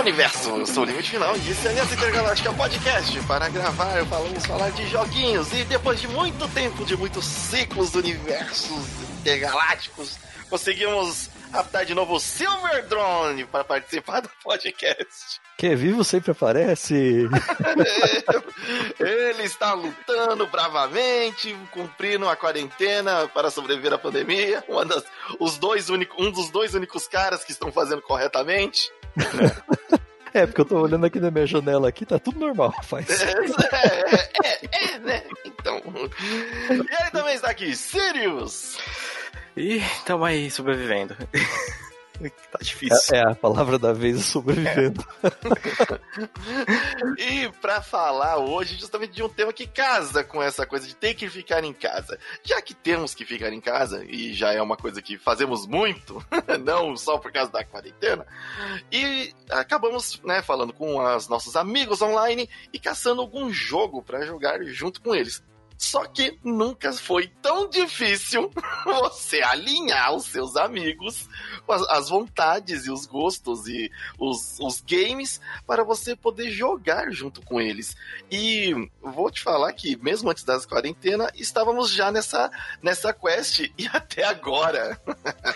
Universo! Eu sou o Limite Final e esse é Aliança Intergaláctica Podcast. Para gravar, vamos falar de joguinhos e depois de muito tempo, de muitos ciclos do universos intergalácticos, conseguimos raptar de novo o Silver Drone para participar do podcast. Que vivo sempre aparece. Ele está lutando bravamente, cumprindo a quarentena para sobreviver à pandemia. Das, os dois único, um dos dois únicos caras que estão fazendo corretamente. É, porque eu tô olhando aqui na minha janela aqui, tá tudo normal, rapaz. É, é, é, é, né? Então. E aí também está aqui, Sirius! E tamo aí sobrevivendo. tá difícil. É, é, a palavra da vez é sobrevivendo. e para falar hoje justamente de um tema que casa com essa coisa de ter que ficar em casa. Já que temos que ficar em casa, e já é uma coisa que fazemos muito, não só por causa da quarentena, e acabamos né, falando com os nossos amigos online e caçando algum jogo para jogar junto com eles. Só que nunca foi tão difícil você alinhar os seus amigos, as vontades e os gostos e os, os games para você poder jogar junto com eles. E vou te falar que, mesmo antes das quarentena, estávamos já nessa, nessa quest e até agora.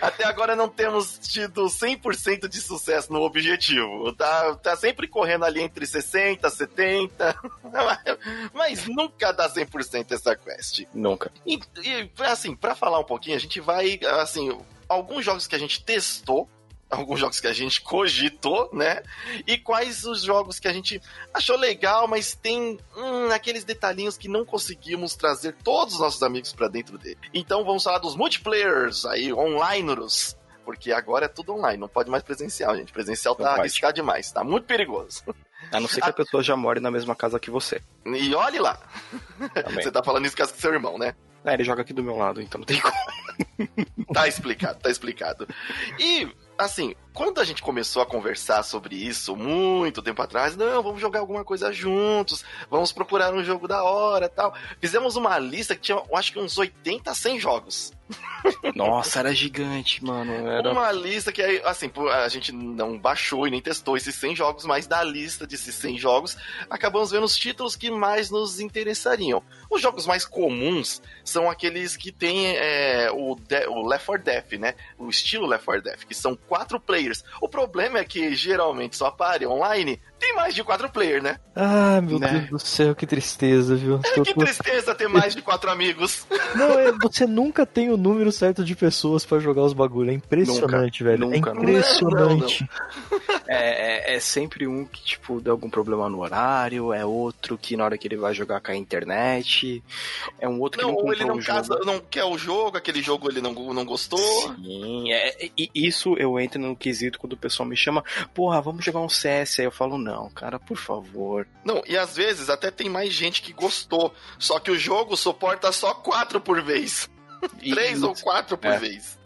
até agora não temos tido 100% de sucesso no objetivo. Tá, tá sempre correndo ali entre 60, 70, mas nunca dá 100% essa quest. Nunca. E, e assim, para falar um pouquinho, a gente vai, assim, alguns jogos que a gente testou, alguns jogos que a gente cogitou, né? E quais os jogos que a gente achou legal, mas tem hum, aqueles detalhinhos que não conseguimos trazer todos os nossos amigos para dentro dele. Então vamos falar dos multiplayers aí, onlineros. Porque agora é tudo online, não pode mais presencial, gente. Presencial tá arriscado demais, tá muito perigoso. A não ser que a pessoa já more na mesma casa que você. E olhe lá. Também. Você tá falando isso com seu irmão, né? É, ele joga aqui do meu lado, então não tem como. tá explicado, tá explicado. E, assim, quando a gente começou a conversar sobre isso muito tempo atrás, não, vamos jogar alguma coisa juntos, vamos procurar um jogo da hora tal. Fizemos uma lista que tinha, eu acho que uns 80, 100 jogos. Nossa, era gigante, mano. Era... Uma lista que, assim, a gente não baixou e nem testou esses 100 jogos, mas da lista desses 100 jogos, acabamos vendo os títulos que mais nos interessariam. Os jogos mais comuns são aqueles que tem é, o, o Left 4 Death, né? O estilo Left 4 Death, que são quatro players. O problema é que geralmente só apare online tem mais de quatro players, né? Ah, meu né? Deus do céu, que tristeza, viu? É, que tristeza ter mais de quatro amigos. Não, é, você nunca tem o número certo de pessoas para jogar os bagulho. É impressionante, nunca, velho. Nunca, é impressionante. Não, não, é, é, é, sempre um que, tipo, dá algum problema no horário, é outro que na hora que ele vai jogar cai a internet, é um outro não, que não ou ele não, casa, não quer o jogo, aquele jogo ele não, não gostou. Sim, é, e isso eu entro no quesito quando o pessoal me chama, porra, vamos jogar um CS. Aí eu falo, não não, cara, por favor. Não, e às vezes até tem mais gente que gostou. Só que o jogo suporta só quatro por vez. Três ou quatro por é. vez.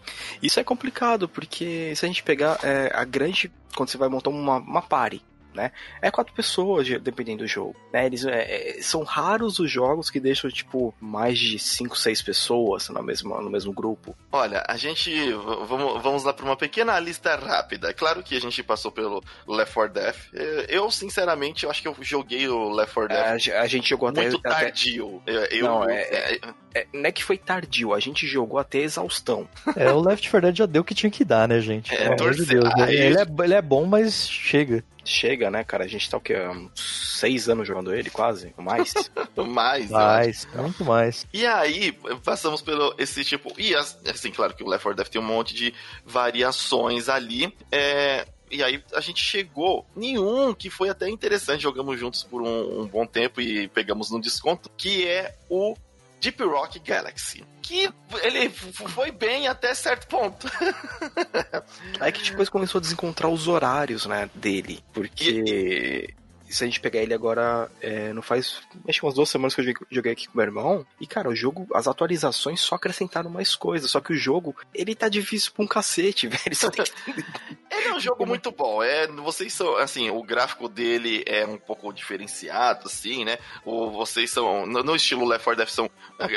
Isso é complicado, porque se a gente pegar é, a grande. Quando você vai montar uma, uma party, né? É quatro pessoas, dependendo do jogo. Né? Eles, é, é, são raros os jogos que deixam, tipo, mais de cinco, seis pessoas no mesmo, no mesmo grupo. Olha, a gente. Vamos, vamos lá para uma pequena lista rápida. É claro que a gente passou pelo Left 4 Death. Eu, sinceramente, eu acho que eu joguei o Left 4 Death. É, a gente jogou até. Muito tardio. Até... Eu, não, é, é, é, não é que foi tardio, a gente jogou até exaustão. É, o Left 4 Dead já deu o que tinha que dar, né, gente? É, torcer. De Deus, né? ele, é, ele é bom, mas chega chega, né, cara? A gente tá o quê? Uns seis anos jogando ele, quase? Mais? mais, mais, muito mais. E aí, passamos pelo esse tipo. E assim, claro que o Left 4 Dead tem um monte de variações ali. É, e aí a gente chegou em um que foi até interessante, jogamos juntos por um, um, bom tempo e pegamos no desconto, que é o Deep Rock Galaxy. Que ele foi bem até certo ponto. Aí que depois começou a desencontrar os horários, né, dele. Porque. E se a gente pegar ele agora, é, não faz acho que umas duas semanas que eu joguei aqui com meu irmão, e cara, o jogo, as atualizações só acrescentaram mais coisas, só que o jogo, ele tá difícil pra um cacete, velho. Só tem que... ele é um jogo muito bom, é, vocês são, assim, o gráfico dele é um pouco diferenciado, assim, né, vocês são, no, no estilo Left 4 Dead são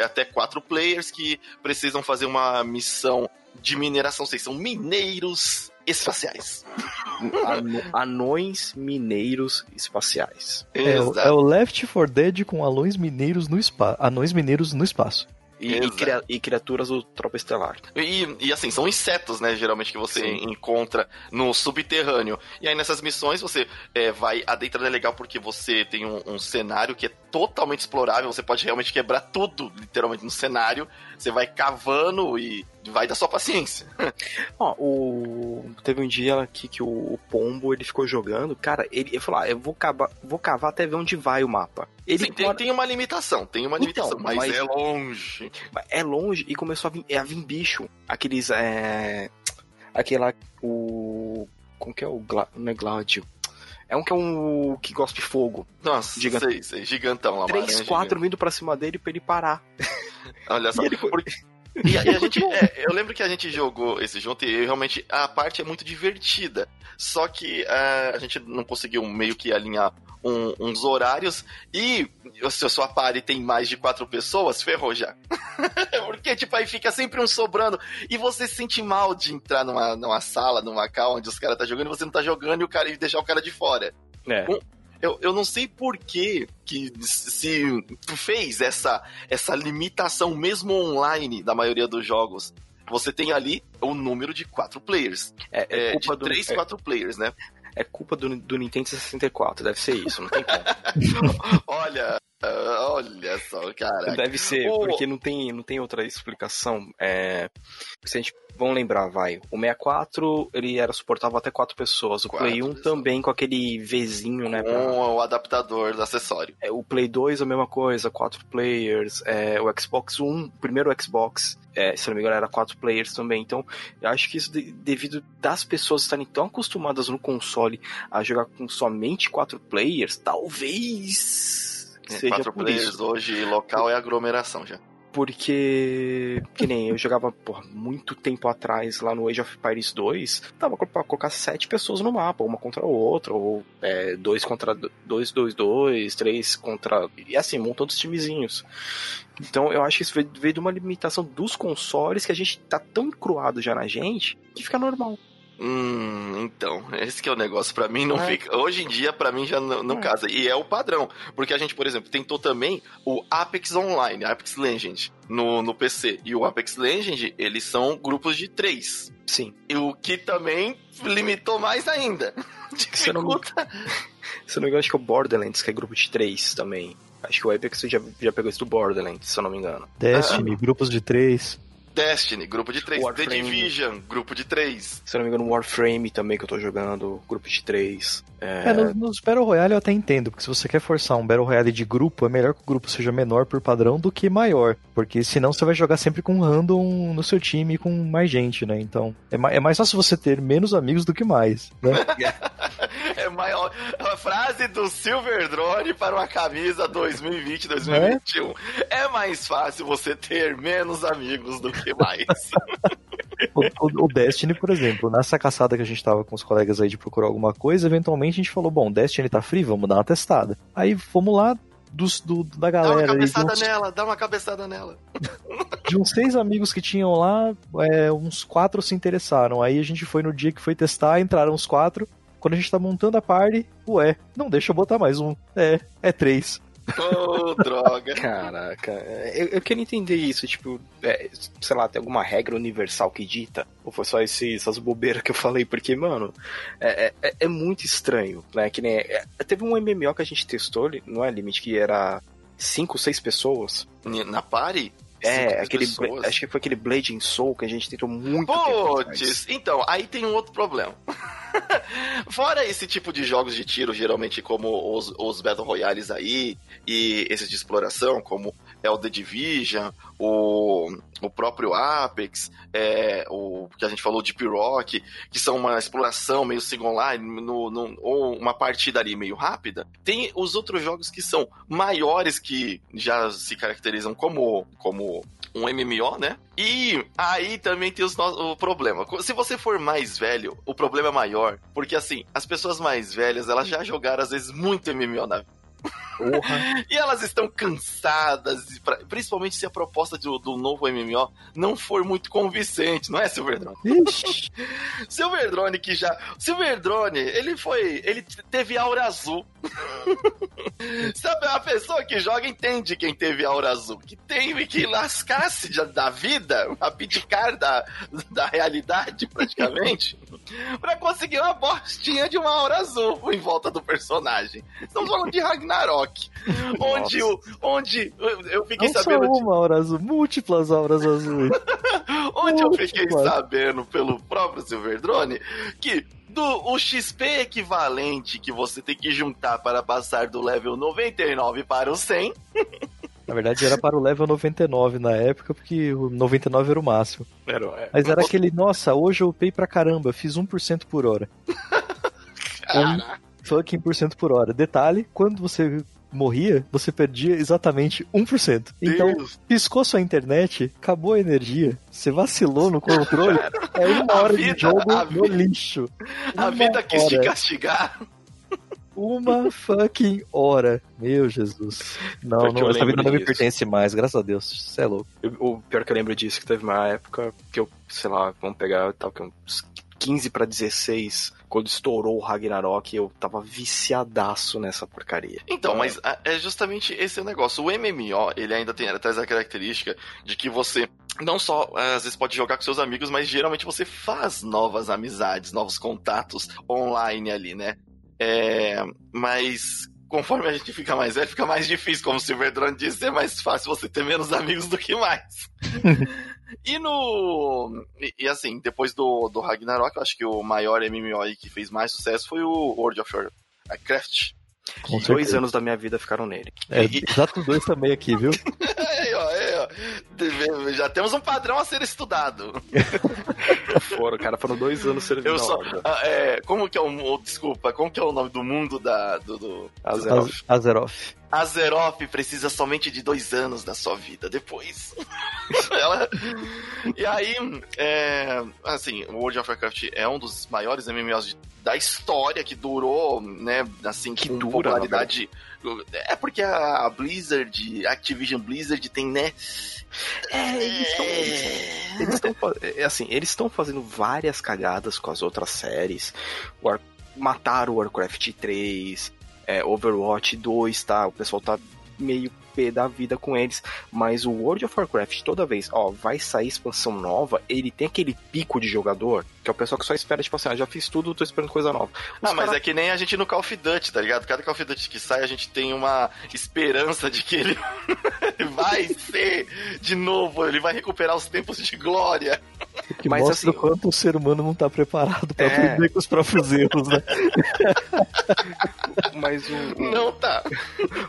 até quatro players que precisam fazer uma missão de mineração, vocês são mineiros, espaciais. Ano- anões mineiros espaciais. É, o- é o Left 4 Dead com anões mineiros no espaço. Anões mineiros no espaço. E, e, cria- e criaturas do Tropa Estelar. E, e, assim, são insetos, né? Geralmente que você Sim. encontra no subterrâneo. E aí nessas missões você é, vai adentrando é legal porque você tem um, um cenário que é totalmente explorável. Você pode realmente quebrar tudo, literalmente, no cenário. Você vai cavando e vai da sua paciência. Ó, o... teve um dia aqui que o, Pombo ele ficou jogando. Cara, ele, ele falou: ah, eu vou cavar, vou cavar até ver onde vai o mapa. Ele Sim, tem, tem uma limitação, tem uma Então, limitação, mas, mas- é longe. é longe e começou a vir, a vir bicho. Aqueles. É... Aquela. O. Como que é o. Gla... Não é Gládio. É um que é um que gosta de fogo. Nossa, Giga- sei, sei, gigantão lá. Três, quatro vindo pra cima dele pra ele parar. Olha só. Ele Porque- E a, e a gente, é, eu lembro que a gente jogou esse junto e realmente a parte é muito divertida. Só que é, a gente não conseguiu meio que alinhar um- uns horários e se a sua party tem mais de quatro pessoas, ferrou já. Porque, tipo, aí fica sempre um sobrando e você se sente mal de entrar numa, numa sala, numa cal onde os caras tá jogando e você não tá jogando e, o cara, e deixar o cara de fora. É. Eu, eu não sei por que, que se fez essa, essa limitação, mesmo online, da maioria dos jogos. Você tem ali o número de quatro players. É, é É, de culpa do, três, é, quatro players, né? é culpa do, do Nintendo 64, deve ser isso, não tem como. Olha, olha só, cara. Deve ser, Ô. porque não tem, não tem outra explicação. É, se a gente, vamos lembrar, vai. O 64, ele era suportável até quatro pessoas. O Quatro Play 1 pessoas. também com aquele Vzinho, né? pra- Com o adaptador do acessório. É, o Play 2 a mesma coisa, quatro players. É, o Xbox One, o primeiro Xbox, é, se não me engano, era quatro players também. Então, eu acho que isso de- devido das pessoas estarem tão acostumadas no console a jogar com somente quatro players, talvez É, seja quatro por players isso. hoje, local é aglomeração já. Porque, que nem eu jogava porra, muito tempo atrás lá no Age of Empires 2, dava pra colocar sete pessoas no mapa, uma contra a outra, ou é, dois contra dois, dois, dois, três contra. E assim, montando os timezinhos. Então eu acho que isso veio, veio de uma limitação dos consoles que a gente tá tão encruado já na gente que fica normal. Hum, então, esse que é o negócio. Pra mim não É. fica. Hoje em dia, pra mim já não, não É. casa. E é o padrão. Porque a gente, por exemplo, tentou também o Apex Online, Apex Legends, no, no PC. E o Apex Legends, eles são grupos de três. Sim. E o que também limitou mais ainda. Se eu não me- Dificulta. Se eu não me engano, acho que é o Borderlands, que é grupo de três também. Acho que o Apex já, já pegou isso do Borderlands, se eu não me engano. Destiny, grupos de três. Destiny, grupo de três. The Warframe. Division, grupo de três. Se eu não me engano, Warframe também que eu tô jogando, grupo de três. É, É, nos, nos Battle Royale eu até entendo, porque se você quer forçar um Battle Royale de grupo, é melhor que o grupo seja menor por padrão do que maior. Porque senão você vai jogar sempre com random no seu time com mais gente, né? Então, é, ma- é mais fácil você ter menos amigos do que mais, né? É maior. A frase do Silver Drone para uma camisa 2020-2021. É mais fácil você ter menos amigos do que mais. O, o- o Destiny, por exemplo, nessa caçada que a gente tava com os colegas aí de procurar alguma coisa, eventualmente a gente falou, bom, Destiny tá free, vamos dar uma testada. Aí fomos lá dos, do, da Dá uma galera aí, de cabeçada uns, nela, dá uma cabeçada nela. de uns seis amigos que tinham lá, é, uns quatro se interessaram. Aí a gente foi no dia que foi testar, entraram os quatro. Quando a gente tá montando a party, ué, não deixa eu botar mais um. É, é três. Ô, droga. Caraca, eu, eu queria entender isso, tipo, é, sei lá, tem alguma regra universal que dita? Ou foi só esse, essas bobeiras que eu falei? Porque, mano, é, é, é muito estranho, né? Que nem. é, teve um MMO que a gente testou, não é limite, que era cinco, seis pessoas. Na party? É, aquele. pessoas. Acho que foi aquele Blade Soul que a gente tentou muito tempo. atrás. Puts, então, aí tem um outro problema. Fora esse tipo de jogos de tiro, geralmente como os, os Battle Royales aí, e esses de exploração, como é o The Division, o, o próprio Apex, é, o que a gente falou de P-Rock, que são uma exploração meio online, no, no- ou uma partida ali meio rápida. Tem os outros jogos que são maiores, que já se caracterizam como, como um MMO, né? E aí também tem os no- o problema. Se você for mais velho, o problema é maior. Porque assim, as pessoas mais velhas, elas já jogaram às vezes muito MMO na vida. Porra. E elas estão cansadas, principalmente se a proposta do, do novo MMO não for muito convincente, não é, Silverdrone? Silverdrone que já. Silverdrone, ele foi. Ele teve aura azul. Sabe, a pessoa que joga entende quem teve aura azul. Que tem que lascar-se da vida, abdicar da, da realidade, praticamente, pra conseguir uma bostinha de uma aura azul em volta do personagem. Estamos falando de Ragnarok. onde, o, onde eu fiquei Não sabendo. Só uma aura azul, múltiplas auras azuis. onde eu fiquei sabendo pelo próprio Silverdrone que do, o XP equivalente que você tem que juntar para passar do level 99 para o 100. Na verdade era para o level 99 na época, porque o 99 era o máximo. Era, é. Mas era aquele, nossa, hoje eu upei pra caramba, fiz 1% por hora. Caraca. Fucking por cento por hora. Detalhe, quando você morria, você perdia exatamente 1%. Então, Deus. piscou sua internet, acabou a energia, você vacilou no controle, é uma hora vida- de jogo a no vi- lixo. A Uma vida quis te hora. castigar. Uma fucking hora. Meu Jesus. Não, não eu essa vida não me pertence mais, graças a Deus. Você é louco. Eu- o pior que eu lembro disso, que teve uma época que eu, sei lá, vamos pegar tal, que uns 15 pra 16, quando estourou o Ragnarok, eu tava viciadaço nessa porcaria. Então, mas é justamente esse o negócio. O MMO, ele ainda tem, ele traz a característica de que você não só ah, às vezes pode jogar com seus amigos, mas geralmente você faz novas amizades, novos contatos online ali, né? É, mas conforme a gente fica mais velho, fica mais difícil, como o Silverdrone disse, é mais fácil você ter menos amigos do que mais. e no. E, e assim, depois do, do Ragnarok, eu acho que o maior MMO aí que fez mais sucesso foi o World of Warcraft. Com Dois certeza. anos da minha vida ficaram nele. É, E- exato dois também aqui, viu? Aí, ó, aí, ó. Já temos um padrão a ser estudado. Foram, cara, foram dois anos servindo Eu só. ah, é, como que é o. oh, Desculpa, como que é o nome do mundo da. Do, do... Azeroth. Az- Azeroth. Azeroth precisa somente de dois anos da sua vida depois. Ela... E aí, é, assim, o World of Warcraft é um dos maiores MMOs de- da história que durou, né, assim, Que com dura, popularidade. É porque a Blizzard, a Activision Blizzard tem, né? É, eles estão. Eles estão é assim, eles estão fazendo várias cagadas com as outras séries. War... Mataram o Warcraft 3, é, Overwatch 2, tá? O pessoal tá meio da vida com eles. Mas o World of Warcraft, toda vez, ó, vai sair expansão nova, ele tem aquele pico de jogador, que é o pessoal que só espera, tipo assim, ah, já fiz tudo, tô esperando coisa nova. Os Ah, mas cara- é que nem a gente no Call of Duty, tá ligado? Cada Call of Duty que sai, a gente tem uma esperança de que ele vai ser de novo, ele vai recuperar os tempos de glória. Que Mas, mostra assim, o quanto o ser humano não tá preparado pra É. aprender com os próprios erros, né? Mas o, o- Não tá.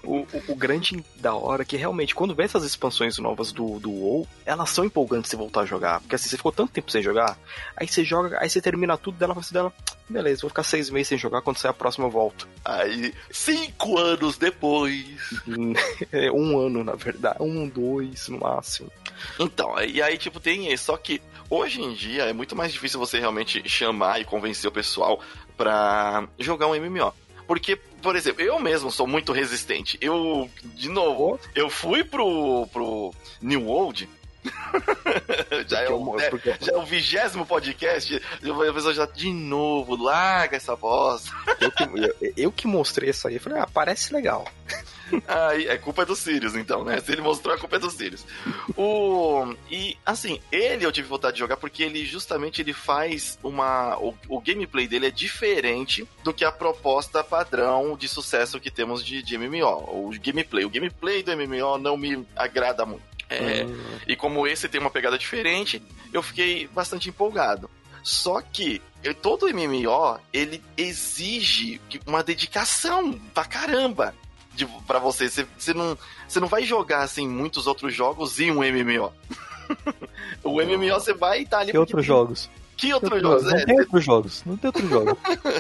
O, o, o grande da hora que realmente, quando vem essas expansões novas do, do WoW, elas são empolgantes você voltar a jogar. Porque assim, você ficou tanto tempo sem jogar, aí você joga, aí você termina tudo dela, fala assim dela, beleza, vou ficar seis meses sem jogar, quando sair a próxima eu volto. Aí, cinco anos depois. É um ano, na verdade. Um, dois, no máximo. Então, e aí, tipo, tem isso. Só que hoje em dia é muito mais difícil você realmente chamar e convencer o pessoal pra jogar um MMO. Porque, por exemplo, eu mesmo sou muito resistente. Eu, de novo, eu fui pro, pro New World. já, é o, né, já é o vigésimo podcast. A pessoa já, de novo, larga essa bosta. eu, que, eu, eu que mostrei isso aí, falei, ah, parece legal. Aí, é culpa do Sirius, então, né? Se ele mostrou, a culpa é do Sirius. O... E, assim, ele eu tive vontade de jogar porque ele, justamente, ele faz uma... O, o gameplay dele é diferente do que a proposta padrão de sucesso que temos de, de MMO. O gameplay. O gameplay do MMO não me agrada muito. É, Hum, e como esse tem uma pegada diferente, eu fiquei bastante empolgado. Só que todo MMO, ele exige uma dedicação pra caramba pra você. Você, você, não, você não vai jogar assim muitos outros jogos e um MMO. o MMO você vai estar ali. Que outros tem- jogos? Que outros jogos? Não É, tem outros jogos. Não tem outros jogos.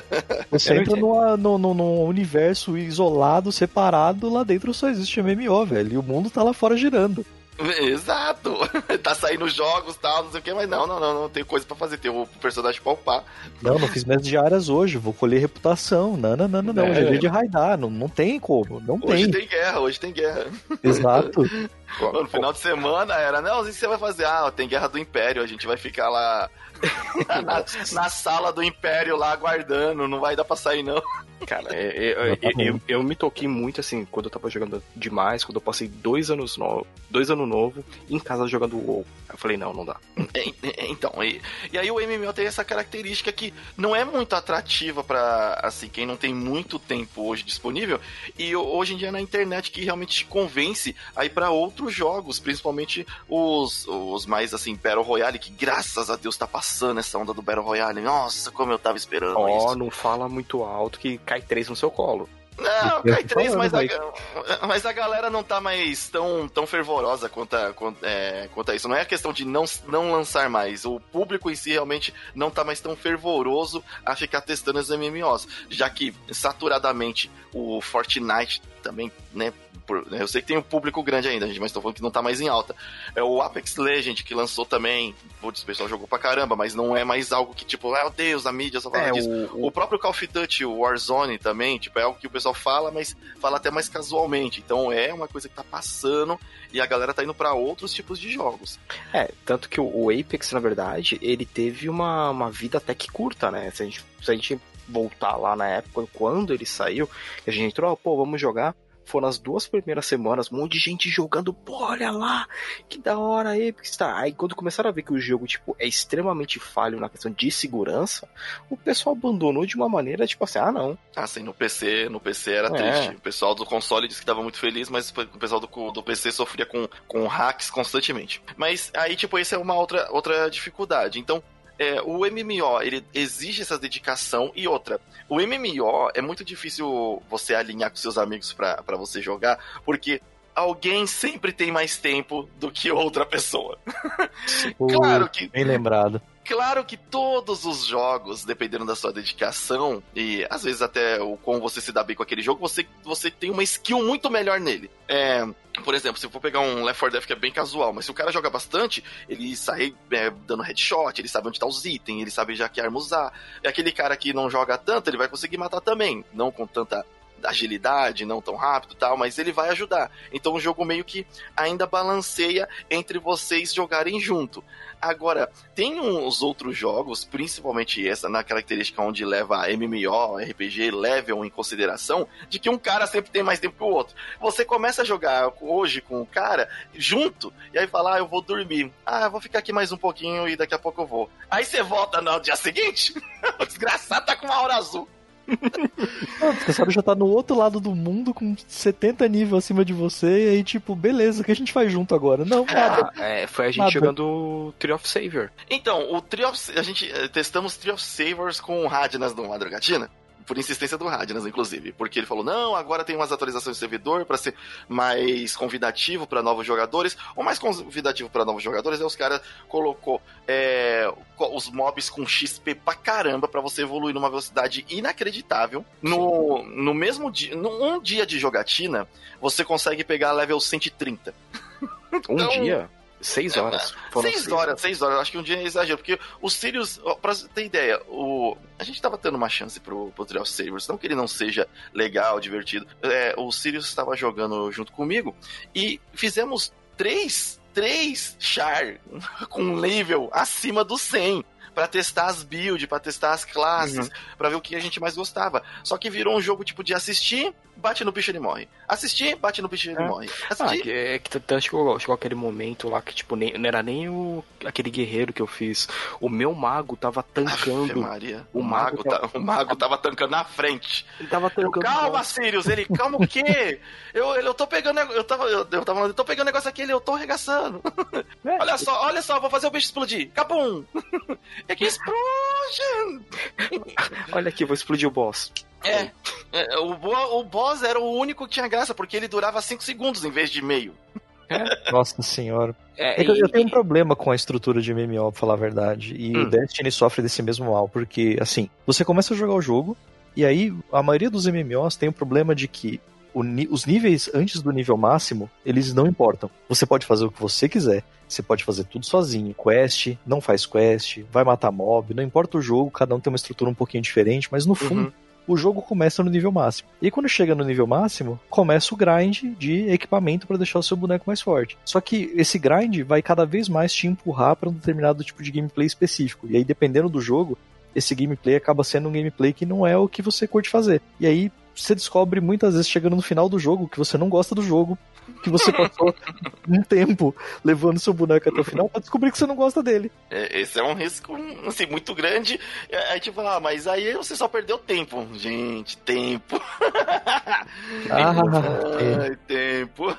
Você não entra numa, num, num- num universo isolado, separado, lá dentro só existe MMO, velho. E o mundo tá lá fora girando. Exato. tá saindo jogos e tal, não sei o que, mas não, não, não, não, tem coisa pra fazer, tem o personagem pra upar. Não, não fiz minhas diárias hoje, vou colher reputação. Não, não, não, não, não. Hoje é dia de raidar, não, não tem como, não hoje tem. tem guerra, hoje tem guerra. Exato. no final de semana era, não, o que você vai fazer? Ah, tem guerra do Império, a gente vai ficar lá na, na, sala do Império lá aguardando, não vai dar pra sair não. Cara, é, é, eu, eu, eu, me toquei muito assim quando eu tava jogando demais, quando eu passei dois anos no, dois anos novo em casa jogando WoW. Eu falei, não, não dá. É, é, então, e, e, aí o MMO tem essa característica que não é muito atrativa para assim, quem não tem muito tempo hoje disponível, e hoje em dia é na internet que realmente te convence aí para outros jogos, principalmente os, os mais assim, Battle Royale, que graças a Deus tá passando essa onda do Battle Royale. Nossa, como eu tava esperando oh, isso. não fala muito alto que cai três no seu colo. Não, cai três, mas a, mas a galera não tá mais tão, tão fervorosa quanto a, quanto, é, quanto a isso. Não é a questão de não, não lançar mais. O público em si realmente não tá mais tão fervoroso a ficar testando os MMOs. Já que saturadamente o Fortnite também, né, por, né, eu sei que tem um público grande ainda, gente, mas tô falando que não tá mais em alta. É o Apex Legend, que lançou também. Putz, o pessoal jogou pra caramba, mas não é mais algo que, tipo, meu Deus, a mídia só fala é, disso. O, o... próprio Call of Duty, o Warzone também, tipo, é algo que o pessoal fala, mas fala até mais casualmente. Então é uma coisa que tá passando e a galera tá indo para outros tipos de jogos. É, tanto que o Apex, na verdade, ele teve uma, uma vida até que curta, né? Se a gente, se a gente voltar lá na época, quando ele saiu, a gente entrou, oh, pô, vamos jogar foram as duas primeiras semanas, um monte de gente jogando, pô, olha lá, que da hora aí, porque está. Aí quando começaram a ver que o jogo, tipo, é extremamente falho na questão de segurança, o pessoal abandonou de uma maneira, tipo assim, ah, não. Ah, sim, no PC, no PC era é. triste. O pessoal do console disse que tava muito feliz, mas o pessoal do, do PC sofria com, com hacks constantemente. Mas aí, tipo, essa é uma outra, outra dificuldade. Então, é, o MMO, ele exige essa dedicação e outra. O MMO é muito difícil você alinhar com seus amigos para você jogar, porque alguém sempre tem mais tempo do que outra pessoa. claro que. Bem lembrado. Claro que todos os jogos, dependendo da sua dedicação, e às vezes até o como você se dá bem com aquele jogo, você, você tem uma skill muito melhor nele. É, por exemplo, se eu for pegar um Left 4 Dead que é bem casual, mas se o cara joga bastante, ele sai é, dando headshot, ele sabe onde tá os itens, ele sabe já que arma usar. E aquele cara que não joga tanto, ele vai conseguir matar também, não com tanta agilidade, não tão rápido tal, mas ele vai ajudar. Então o jogo meio que ainda balanceia entre vocês jogarem junto. Agora, tem uns outros jogos, principalmente essa, na característica onde leva MMO, RPG, level em consideração, de que um cara sempre tem mais tempo que o outro. Você começa a jogar hoje com o cara junto, e aí fala, ah, eu vou dormir. Ah, eu vou ficar aqui mais um pouquinho e daqui a pouco eu vou. Aí você volta no dia seguinte, o desgraçado tá com uma hora azul. O desgraçado já tá no outro lado do mundo com 70 níveis acima de você, e aí, tipo, beleza, o que a gente faz junto agora? Não, nada. É, foi a gente nada. jogando o Tree of Savior. Então, o Tree of A gente eh, testamos Tree of Saviors com o Radnas do Madrugatina por insistência do Radnas, inclusive, porque ele falou: não, agora tem umas atualizações do servidor para ser mais convidativo para novos jogadores. O mais convidativo para novos jogadores é os caras colocou é, os mobs com XP pra caramba para você evoluir numa velocidade inacreditável. No, no mesmo dia, num dia de jogatina, você consegue pegar level 130. Um então, dia? Seis é, horas. Foram seis, seis horas, seis horas. Acho que um dia é exagero. Porque o Sirius, pra ter ideia, o... a gente tava dando uma chance pro, pro Trial Sabers. Não que ele não seja legal, divertido. É, o Sirius estava jogando junto comigo e fizemos três, três char com nível acima do 100 para testar as builds, para testar as classes, uhum. para ver o que a gente mais gostava. Só que virou um jogo tipo de assistir, bate no bicho ele morre. Assistir, bate no bicho ele é. morre. Assistir... Ah, que, é que tanto chegou, chegou aquele momento lá que, tipo, nem, não era nem o, aquele guerreiro que eu fiz. O meu mago tava tancando. Maria. O, o mago, mago tá, o mago tava tancando na frente. Ele tava tancando. Eu, calma, Sirius, ele, calma o quê? eu, eu tô pegando. Eu tava, eu, eu tava eu tô pegando negócio aqui, ele, eu tô arregaçando. É. olha só, olha só, vou fazer o bicho explodir. Capum! é que explode! olha aqui, vou explodir o boss. É, é o, o boss era o único que tinha graça, porque ele durava 5 segundos em vez de meio. É. Nossa senhora. É, é e... eu tenho um problema com a estrutura de MMO, pra falar a verdade. E hum. o Destiny sofre desse mesmo mal, porque, assim, você começa a jogar o jogo, e aí a maioria dos MMOs tem o problema de que os níveis antes do nível máximo, eles não importam. Você pode fazer o que você quiser. Você pode fazer tudo sozinho. Quest, não faz quest, vai matar mob, não importa o jogo, cada um tem uma estrutura um pouquinho diferente, mas no fundo, uhum o jogo começa no nível máximo. E quando chega no nível máximo, começa o grind de equipamento para deixar o seu boneco mais forte. Só que esse grind vai cada vez mais te empurrar para um determinado tipo de gameplay específico. E aí, dependendo do jogo, esse gameplay acaba sendo um gameplay que não é o que você curte fazer. E aí, você descobre muitas vezes chegando no final do jogo que você não gosta do jogo que você passou um tempo levando seu boneco até o final pra descobrir que você não gosta dele. É, esse é um risco, assim, muito grande. Aí, tipo, ah, mas aí você só perdeu tempo. Gente, tempo. Ah, Ai, tempo.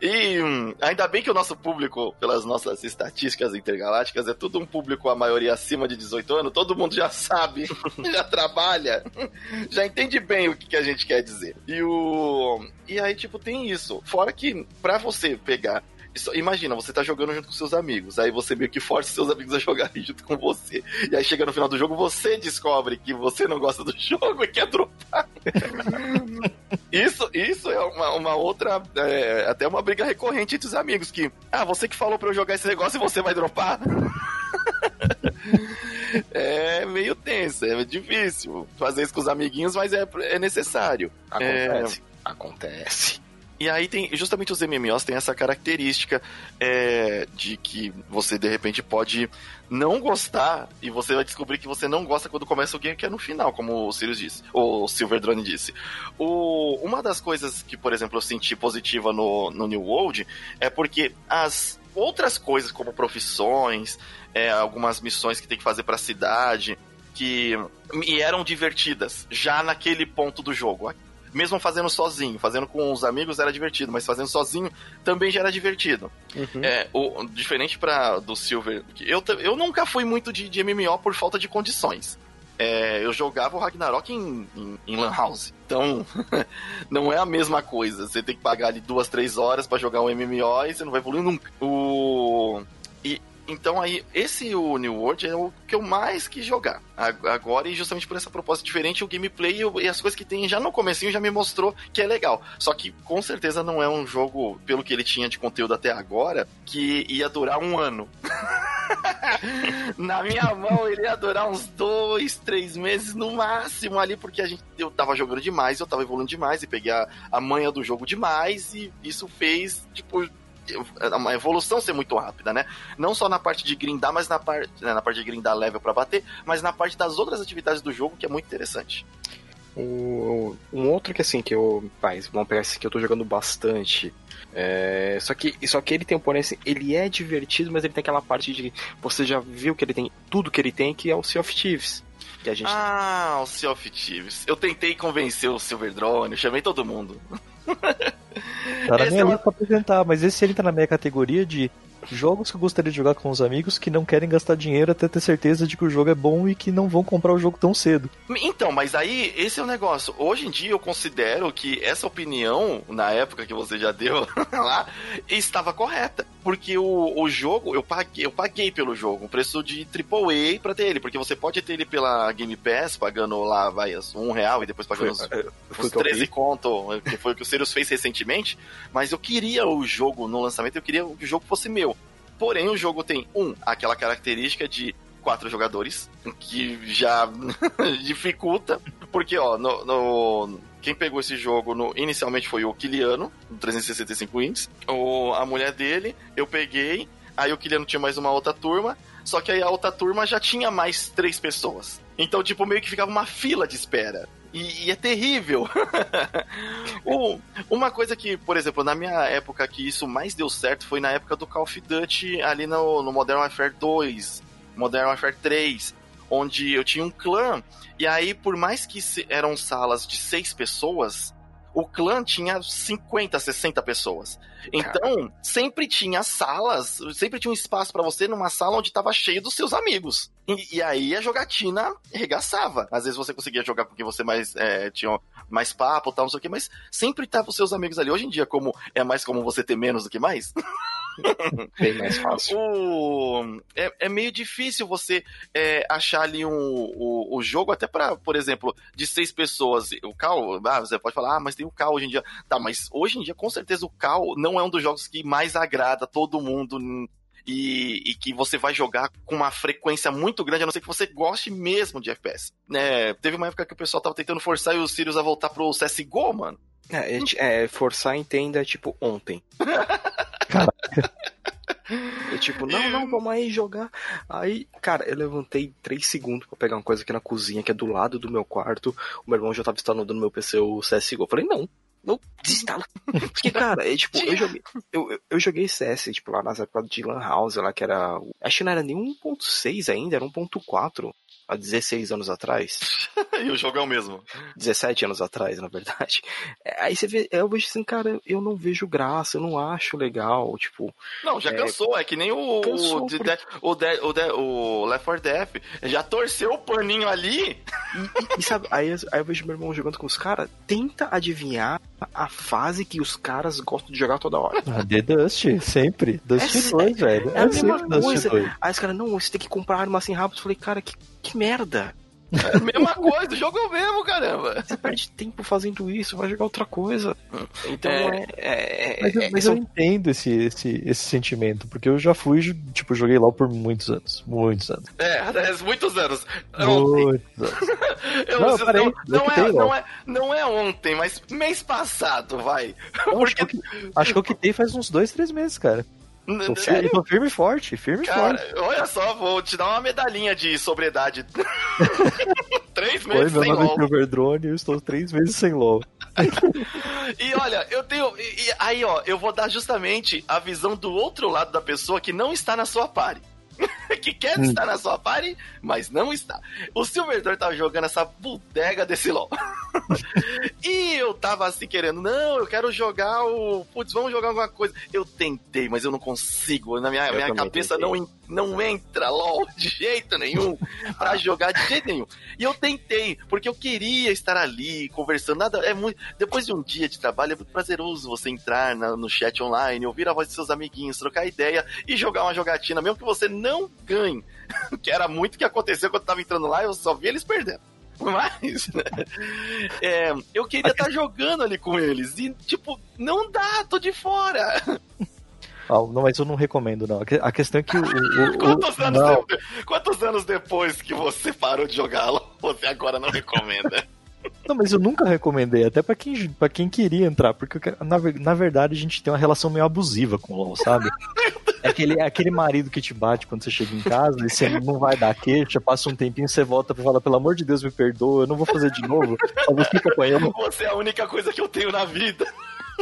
E hum, ainda bem que o nosso público, pelas nossas estatísticas intergalácticas, é tudo um público, a maioria acima de 18 anos. Todo mundo já sabe, já trabalha, já entende bem o que, que a gente quer dizer. E o. E aí, tipo, tem isso. Fora que, pra você pegar imagina, você tá jogando junto com seus amigos, aí você meio que força seus amigos a jogarem junto com você. E aí chega no final do jogo, você descobre que você não gosta do jogo e quer dropar. isso, isso é uma, uma outra, é, até uma briga recorrente entre os amigos, que, ah, você que falou pra eu jogar esse negócio e você vai dropar? é meio tenso, é difícil fazer isso com os amiguinhos, mas é, é necessário. Acontece. É, acontece. E aí tem justamente os MMOs têm essa característica é, de que você de repente pode não gostar e você vai descobrir que você não gosta quando começa o game, que é no final, como o Sirius disse, ou o Silver Drone disse. O, uma das coisas que, por exemplo, eu senti positiva no, no New World é porque as outras coisas, como profissões, é, algumas missões que tem que fazer para a cidade, que me eram divertidas já naquele ponto do jogo mesmo fazendo sozinho, fazendo com os amigos era divertido, mas fazendo sozinho também já era divertido. Uhum. É, o, diferente para do Silver, eu, eu nunca fui muito de, de MMO por falta de condições. É, eu jogava o Ragnarok em, em, em Lan House. Então, não é a mesma coisa. Você tem que pagar ali duas, três horas para jogar um MMO e você não vai evoluir nunca. O... E então aí, esse o New World é o que eu mais quis jogar agora, e justamente por essa proposta diferente, o gameplay e as coisas que tem já no comecinho já me mostrou que é legal. Só que com certeza não é um jogo, pelo que ele tinha de conteúdo até agora, que ia durar um ano. Na minha mão ele ia durar uns dois, três meses no máximo ali, porque a gente, eu tava jogando demais, eu tava evoluindo demais e peguei a, a manha do jogo demais, e isso fez, tipo, uma evolução ser muito rápida, né? Não só na parte de grindar, mas na, par, né, na parte de grindar level para bater, mas na parte das outras atividades do jogo, que é muito interessante. Um, um outro que assim, que eu. Faz, vamos pegar esse que eu tô jogando bastante. É, só que só que ele tem um porém assim, ele é divertido, mas ele tem aquela parte de você já viu que ele tem tudo que ele tem, que é o Sea of Thieves. Que a gente... Ah, o Sea of Thieves. Eu tentei convencer o Silver Drone, chamei todo mundo. Tá na minha é lista pra apresentar, mas esse ele tá na minha categoria de jogos que eu gostaria de jogar com os amigos que não querem gastar dinheiro até ter certeza de que o jogo é bom e que não vão comprar o jogo tão cedo. Então, mas aí esse é o negócio. Hoje em dia eu considero que essa opinião, na época que você já deu lá, estava correta. Porque o, o jogo, eu paguei, eu paguei pelo jogo, um preço de AAA pra ter ele, porque você pode ter ele pela Game Pass, pagando lá, vai, um real e depois pagando foi, os, os 13 conto, que foi o que o Sirius fez recentemente, mas eu queria o jogo no lançamento, eu queria que o jogo fosse meu. Porém, o jogo tem, um, aquela característica de quatro jogadores, que já dificulta, porque, ó, no, no, quem pegou esse jogo no, inicialmente foi o Kiliano, do 365 Wins, o, a mulher dele, eu peguei, aí o Kiliano tinha mais uma outra turma, só que aí a outra turma já tinha mais três pessoas. Então, tipo, meio que ficava uma fila de espera. E, e, é terrível. uma coisa que, por exemplo, na minha época que isso mais deu certo foi na época do Call of Duty ali no, no Modern Warfare 2, Modern Warfare 3, onde eu tinha um clã, e aí, por mais que eram salas de seis pessoas, o clã tinha 50, 60 pessoas. Então, sempre tinha salas, sempre tinha um espaço para você numa sala onde tava cheio dos seus amigos. E, e, aí a jogatina regaçava. Às vezes você conseguia jogar porque você mais é, tinha mais papo tal, não sei o que, mas sempre tava os seus amigos ali. Hoje em dia, como é mais como você ter menos do que mais. Bem mais fácil. O... É, é meio difícil você é, achar ali um, o, o jogo, até para, por exemplo, de seis pessoas. O Cal, ah, você pode falar, ah, mas tem o Cal hoje em dia. Tá, mas hoje em dia, com certeza, o Cal não é um dos jogos que mais agrada todo mundo e, e, que você vai jogar com uma frequência muito grande, a não ser que você goste mesmo de FPS. É, teve uma época que o pessoal tava tentando forçar o Sirius a voltar pro CSGO, mano. É, é, é forçar entenda tipo ontem. Caraca. Eu, tipo, não, não, vamos aí jogar. Aí, cara, eu levantei 3 segundos para pegar uma coisa aqui na cozinha, que é do lado do meu quarto. O meu irmão já tava instalando no meu PC o CSGO. Eu falei, não, não desinstala. Porque, cara, é, tipo, eu joguei, eu, eu joguei CS, tipo, lá nas épocas de Lan House, lá que era. Acho que não era nem 1.6 ainda, era 1.4 há 16 anos atrás. e o jogo é o mesmo. 17 anos atrás, na verdade. É, aí você vê, eu vejo assim, cara, eu não vejo graça, eu não acho legal, tipo. Não, já é, cansou, é que nem o, cansou, o, de, por... o, de, o, de, o Left 4 Dead, já torceu o paninho ali. E, e, sabe, aí, aí eu vejo meu irmão jogando com os caras, tenta adivinhar a fase que os caras gostam de jogar toda hora. Ah, The Dust, sempre. Dust é, 2, velho. É, é a mesma coisa. Aí os caras, não, você tem que comprar arma assim rápido. Eu falei, cara, que, que merda. É a mesma coisa, o jogo é o mesmo, caramba. Você perde tempo fazendo isso, vai jogar outra coisa. Então é. é, é mas, eu, mas eu, entendo esse, esse, esse sentimento, porque eu já fui, tipo, joguei LOL por muitos anos. Muitos anos. É, muitos anos. Muitos anos. eu, não, parei, não, não, é, não, é, não é ontem, mas mês passado, vai. Não, porque... acho, que, acho que eu quitei faz uns dois, três meses, cara. Tô firme, tô firme e forte, firme e forte. Olha só, vou te dar uma medalhinha de sobriedade. três meses Oi, sem meu nome LOL. É Drone, eu estou três meses sem LOL. e olha, eu tenho. E, aí, ó, eu vou dar justamente a visão do outro lado da pessoa que não está na sua pare. que quer hum. estar na sua party, mas não está. O Silverdor tava jogando essa bodega desse LOL. e eu tava assim querendo, não, eu quero jogar o. Putz, vamos jogar alguma coisa. Eu tentei, mas eu não consigo. Na minha, minha cabeça não, não entra LOL de jeito nenhum para jogar de jeito nenhum. E eu tentei, porque eu queria estar ali conversando. Nada, é muito. Depois de um dia de trabalho, é muito prazeroso você entrar na, no chat online, ouvir a voz de seus amiguinhos, trocar ideia e jogar uma jogatina, mesmo que você não ganhe. que era muito o que aconteceu quando eu tava entrando lá, eu só vi eles perdendo. Mas, né? é, eu queria estar tá jogando ali com eles. E, tipo, não dá, tô de fora. Ah, não, mas eu não recomendo, não. A questão é que o. o, quantos, anos não. De... quantos anos depois que você parou de jogá-lo, você agora não recomenda? Não, mas eu nunca recomendei, até para quem, pra quem queria entrar, porque na, na verdade a gente tem uma relação meio abusiva com o LoL, sabe? É aquele, é aquele marido que te bate quando você chega em casa e você não vai dar queixa, passa um tempinho, você volta pra falar, pelo amor de Deus, me perdoa, eu não vou fazer de novo. Mas fica apanhando. Você é a única coisa que eu tenho na vida.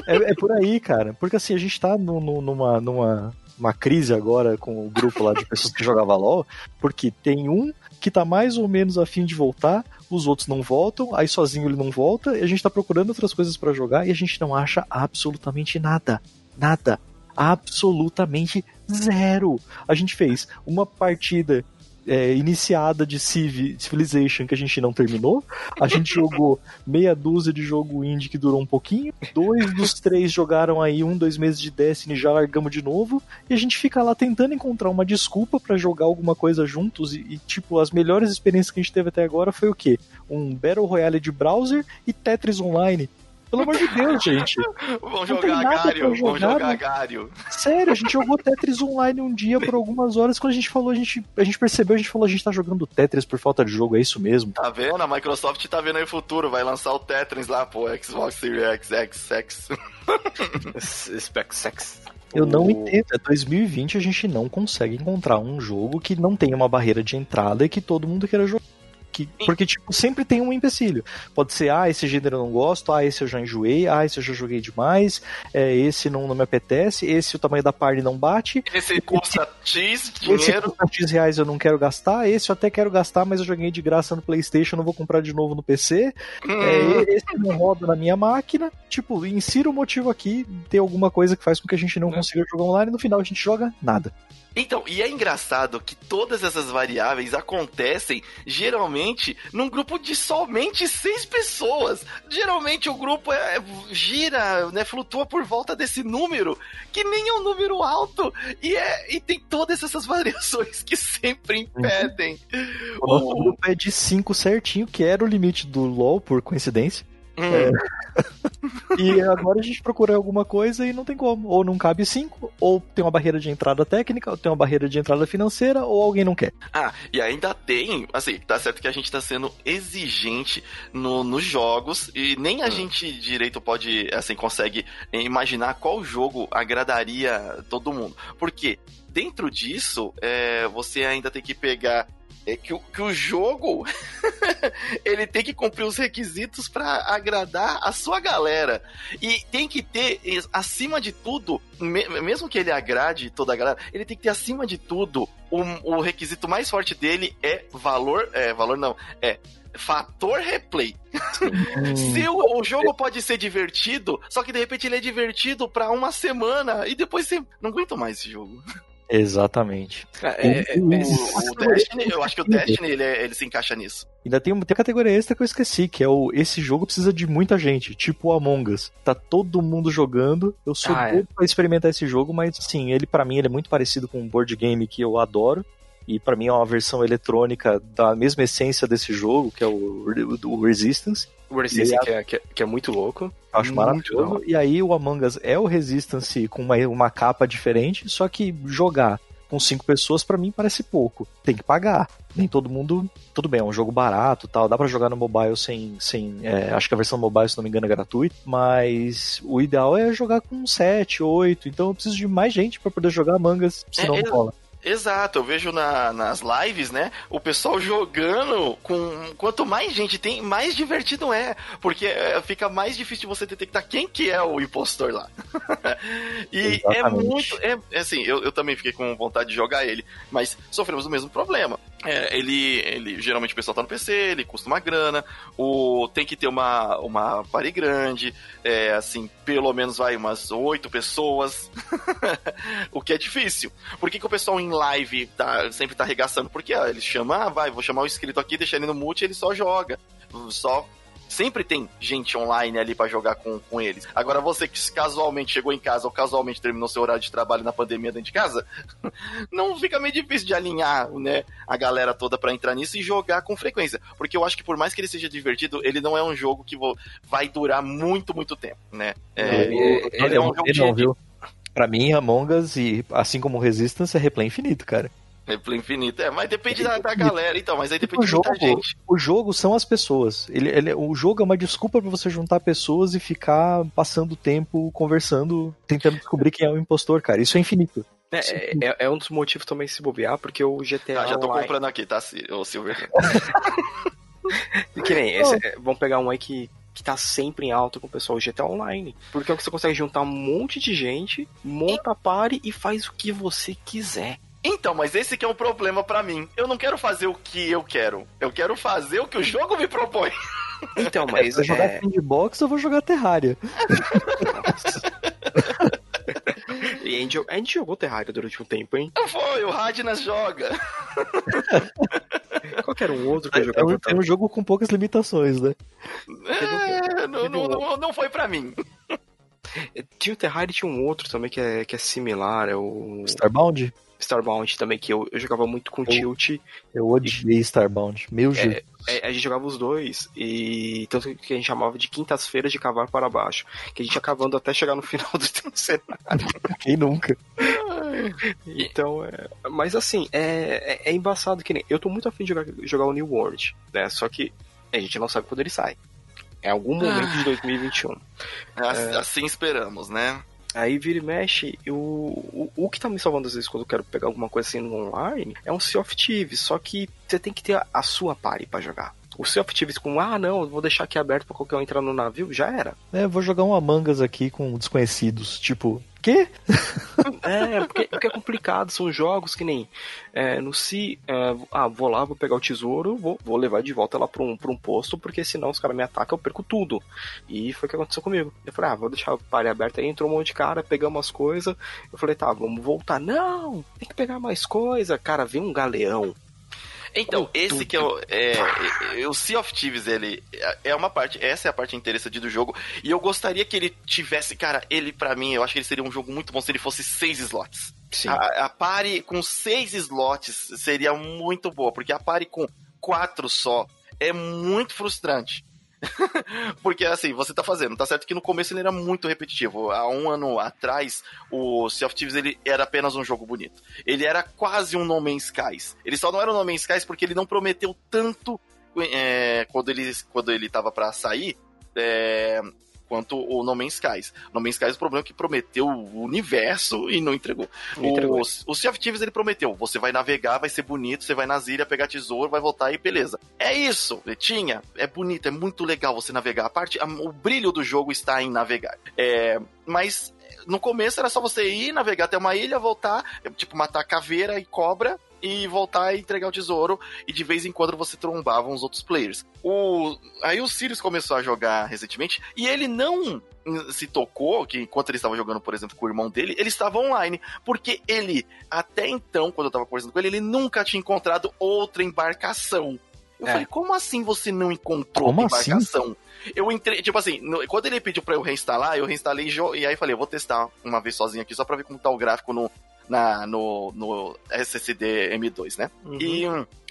É, é por aí, cara. Porque assim, a gente tá no, no, numa, numa uma crise agora com o grupo lá de pessoas que jogavam LOL, porque tem um que tá mais ou menos afim de voltar, os outros não voltam, aí sozinho ele não volta, e a gente tá procurando outras coisas para jogar e a gente não acha absolutamente nada. Nada. Absolutamente zero. A gente fez uma partida é, iniciada de Civ, Civilization que a gente não terminou. A gente jogou meia dúzia de jogo indie que durou um pouquinho. Dois dos três jogaram aí um, dois meses de Destiny já largamos de novo. E a gente fica lá tentando encontrar uma desculpa para jogar alguma coisa juntos. E, e, tipo, as melhores experiências que a gente teve até agora foi o quê? Um Battle Royale de browser e Tetris Online. Pelo amor de Deus, gente. Vamos jogar Gario, vamos jogar Gario. Sério, a gente jogou Tetris Online um dia por algumas horas. Quando a gente falou, a gente, a gente percebeu, a gente falou, a gente tá jogando Tetris por falta de jogo, é isso mesmo. Tá vendo? A Microsoft tá vendo aí o futuro, vai lançar o Tetris lá, pô, Xbox Series X, X, X. Spec Sex. Eu não entendo. É 2020 a gente não consegue encontrar um jogo que não tenha uma barreira de entrada e que todo mundo queira jogar. Que, porque, tipo, sempre tem um empecilho. Pode ser, ah, esse gênero eu não gosto, ah, esse eu já enjoei, ah, esse eu já joguei demais, é, esse não, não me apetece, esse o tamanho da party não bate. Esse custa X dinheiro. Esse custa X reais eu não quero gastar, esse eu até quero gastar, mas eu joguei de graça no Playstation, não vou comprar de novo no PC. Hum. É, esse não roda na minha máquina. Tipo, insira o motivo aqui, ter alguma coisa que faz com que a gente não hum. consiga jogar online, no final a gente joga nada. Então, e é engraçado que todas essas variáveis acontecem geralmente num grupo de somente seis pessoas. Geralmente o grupo é, é, gira, né, flutua por volta desse número, que nem é um número alto, e, é, e tem todas essas variações que sempre impedem. O nosso o... grupo é de cinco certinho, que era o limite do LoL, por coincidência. Hum. É. e agora a gente procura alguma coisa e não tem como. Ou não cabe cinco, ou tem uma barreira de entrada técnica, ou tem uma barreira de entrada financeira, ou alguém não quer. Ah, e ainda tem, assim, tá certo que a gente tá sendo exigente no, nos jogos, e nem a hum. gente direito pode, assim, consegue imaginar qual jogo agradaria todo mundo. Porque dentro disso, é, você ainda tem que pegar é que, o, que o jogo ele tem que cumprir os requisitos para agradar a sua galera. E tem que ter, acima de tudo, mesmo que ele agrade toda a galera, ele tem que ter acima de tudo o, o requisito mais forte dele é valor. É, valor não, é fator replay. Se o, o, jogo pode ser divertido, só que de repente ele é divertido para uma semana e depois você não aguenta mais esse jogo. Exatamente. É, é, o, é, o, Destiny, eu acho que o Destiny ele, ele, se encaixa nisso. Ainda tem, tem categoria extra que eu esqueci, que é o esse jogo precisa de muita gente, tipo o Among Us. Tá todo mundo jogando. Eu sou ah, doido é. pra experimentar esse jogo, mas sim, ele para mim ele é muito parecido com um board game que eu adoro. E para mim é uma versão eletrônica da mesma essência desse jogo, que é o, o Resistance. O Resistance, que é, que, é, que é muito louco. Acho muito maravilhoso. Legal. E aí o Among Us é o Resistance com uma, uma capa diferente, só que jogar com cinco pessoas para mim parece pouco. Tem que pagar. Nem todo mundo. Tudo bem, é um jogo barato tal. Dá para jogar no mobile sem. sem é, acho que a versão mobile, se não me engano, é gratuita. Mas o ideal é jogar com 7, 8. Então eu preciso de mais gente para poder jogar mangas, senão é, não rola. Exato, eu vejo na, nas lives, né? O pessoal jogando com. Quanto mais gente tem, mais divertido é. Porque é, fica mais difícil você detectar quem que é o impostor lá. e é Exatamente. é muito. É, assim, eu, eu também fiquei com vontade de jogar ele, mas sofremos o mesmo problema. É, ele, ele geralmente o pessoal tá no PC, ele custa uma grana, o, tem que ter uma, uma party grande, é, assim, pelo menos vai umas oito pessoas, o que é difícil. Por que, que o pessoal em live tá, sempre tá arregaçando? Porque ah, eles chamam, ah, vai, vou chamar o inscrito aqui, deixar ele no mute ele só joga. Só sempre tem gente online ali para jogar com, com eles. Agora, você que casualmente chegou em casa ou casualmente terminou seu horário de trabalho na pandemia dentro de casa, não fica meio difícil de alinhar, né, a galera toda para entrar nisso e jogar com frequência. Porque eu acho que por mais que ele seja divertido, ele não é um jogo que vai durar muito, muito tempo, né? É, ele, ele é um jogo ele não, viu? Pra mim, Among Us, e assim como Resistance, é replay infinito, cara. Replay infinito. É, mas depende da, da, galera, então, mas aí depende o jogo, de muita gente. O jogo são as pessoas. Ele, ele, o jogo é uma desculpa para você juntar pessoas e ficar passando tempo conversando, tentando descobrir quem é o impostor, cara. Isso é infinito. É, é, é, um dos motivos também se bobear, porque o GTA. Ah, já tô Online... comprando aqui, tá, o Silver? que nem, esse, é, vamos pegar um aí que que tá sempre em alta com o pessoal GTA Online. Porque é o que você consegue juntar um monte de gente, monta a party e faz o que você quiser. Então, mas esse que é um problema para mim. Eu não quero fazer o que eu quero. Eu quero fazer o que o jogo me propõe. Então, mas. Vou jogar é... Sandbox ou vou jogar Terraria? e a gente, a gente jogou Terraria durante um tempo, hein? Foi, o Radnas joga. Qual era um outro que eu é, jogava? É um, é um jogo com poucas limitações, né? É, não, não, não, não foi pra mim. Tinha o Terraria e tinha um outro também que é, que é similar, é o. Starbound? Starbound também, que eu, eu jogava muito com eu, Tilt. Eu odiei Starbound, meu é, é, a gente jogava os dois, e tanto que a gente chamava de quintas-feiras de cavar para baixo. Que a gente ia cavando até chegar no final do cenário. Quem nunca? então, é, mas assim, é, é, é, embaçado que nem. Eu tô muito afim de jogar, jogar o New World, né? Só que a gente não sabe quando ele sai. É algum momento ah. de 2021. É, assim esperamos, né? Aí vira e mexe, o, o, o, que tá me salvando às vezes quando eu quero pegar alguma coisa assim no online é um Sea of Thieves, só que você tem que ter a, a sua party para jogar. O Sea of Thieves com, ah não, vou deixar aqui aberto para qualquer um entrar no navio, já era. É, vou jogar um Among Us aqui com desconhecidos, tipo, quê? É, porque, porque, é complicado, são jogos que nem é, no si, é, ah, vou lá, vou pegar o tesouro, vou, vou levar de volta lá pra um, pra um posto, porque senão os caras me atacam, eu perco tudo. E foi o que aconteceu comigo. Eu falei, ah, vou deixar a parede aberta aí, entrou um monte de cara, pegamos as coisas. Eu falei, tá, vamos voltar. Não, tem que pegar mais coisa. Cara, vem um galeão Então, esse que é o, é, é, o Sea of Thieves, ele é uma parte, essa é a parte interessante do jogo, e eu gostaria que ele tivesse, cara, ele para mim, eu acho que ele seria um jogo muito bom se ele fosse seis slots. Sim. A, a pare com seis slots seria muito boa, porque a pare com quatro só é muito frustrante. Porque assim, você tá fazendo, tá certo que no começo ele era muito repetitivo. Há um ano atrás, o Sea of Thieves ele era apenas um jogo bonito. Ele era quase um No Man's Skies. Ele só não era um No Man's Skies porque ele não prometeu tanto é, quando ele quando ele tava para sair. É, quanto o No Man's Skies. No Man's Skies o problema é que prometeu o universo e não entregou. Não entregou. O, o Sea of Thieves ele prometeu, você vai navegar, vai ser bonito, você vai nas ilhas, pegar tesouro, vai voltar e beleza. É isso, tinha, é bonito, é muito legal você navegar. A parte, a, o brilho do jogo está em navegar. É, mas no começo era só você ir, navegar até uma ilha, voltar, tipo, matar caveira e cobra e voltar e entregar o tesouro. E de vez em quando você trombava uns outros players. O... Aí o Sirius começou a jogar recentemente e ele não se tocou que enquanto ele estava jogando, por exemplo, com o irmão dele, ele estava online. Porque ele, até então, quando eu estava conversando com ele, ele nunca tinha encontrado outra embarcação. Eu é. falei, como assim você não encontrou como outra assim? embarcação? Assim? Eu entrei, tipo assim, no, quando ele pediu pra eu reinstalar, eu reinstalei e aí falei, eu vou testar uma vez sozinho aqui, só pra ver como tá o gráfico no, na, no, no SSD M2, né? Uhum. E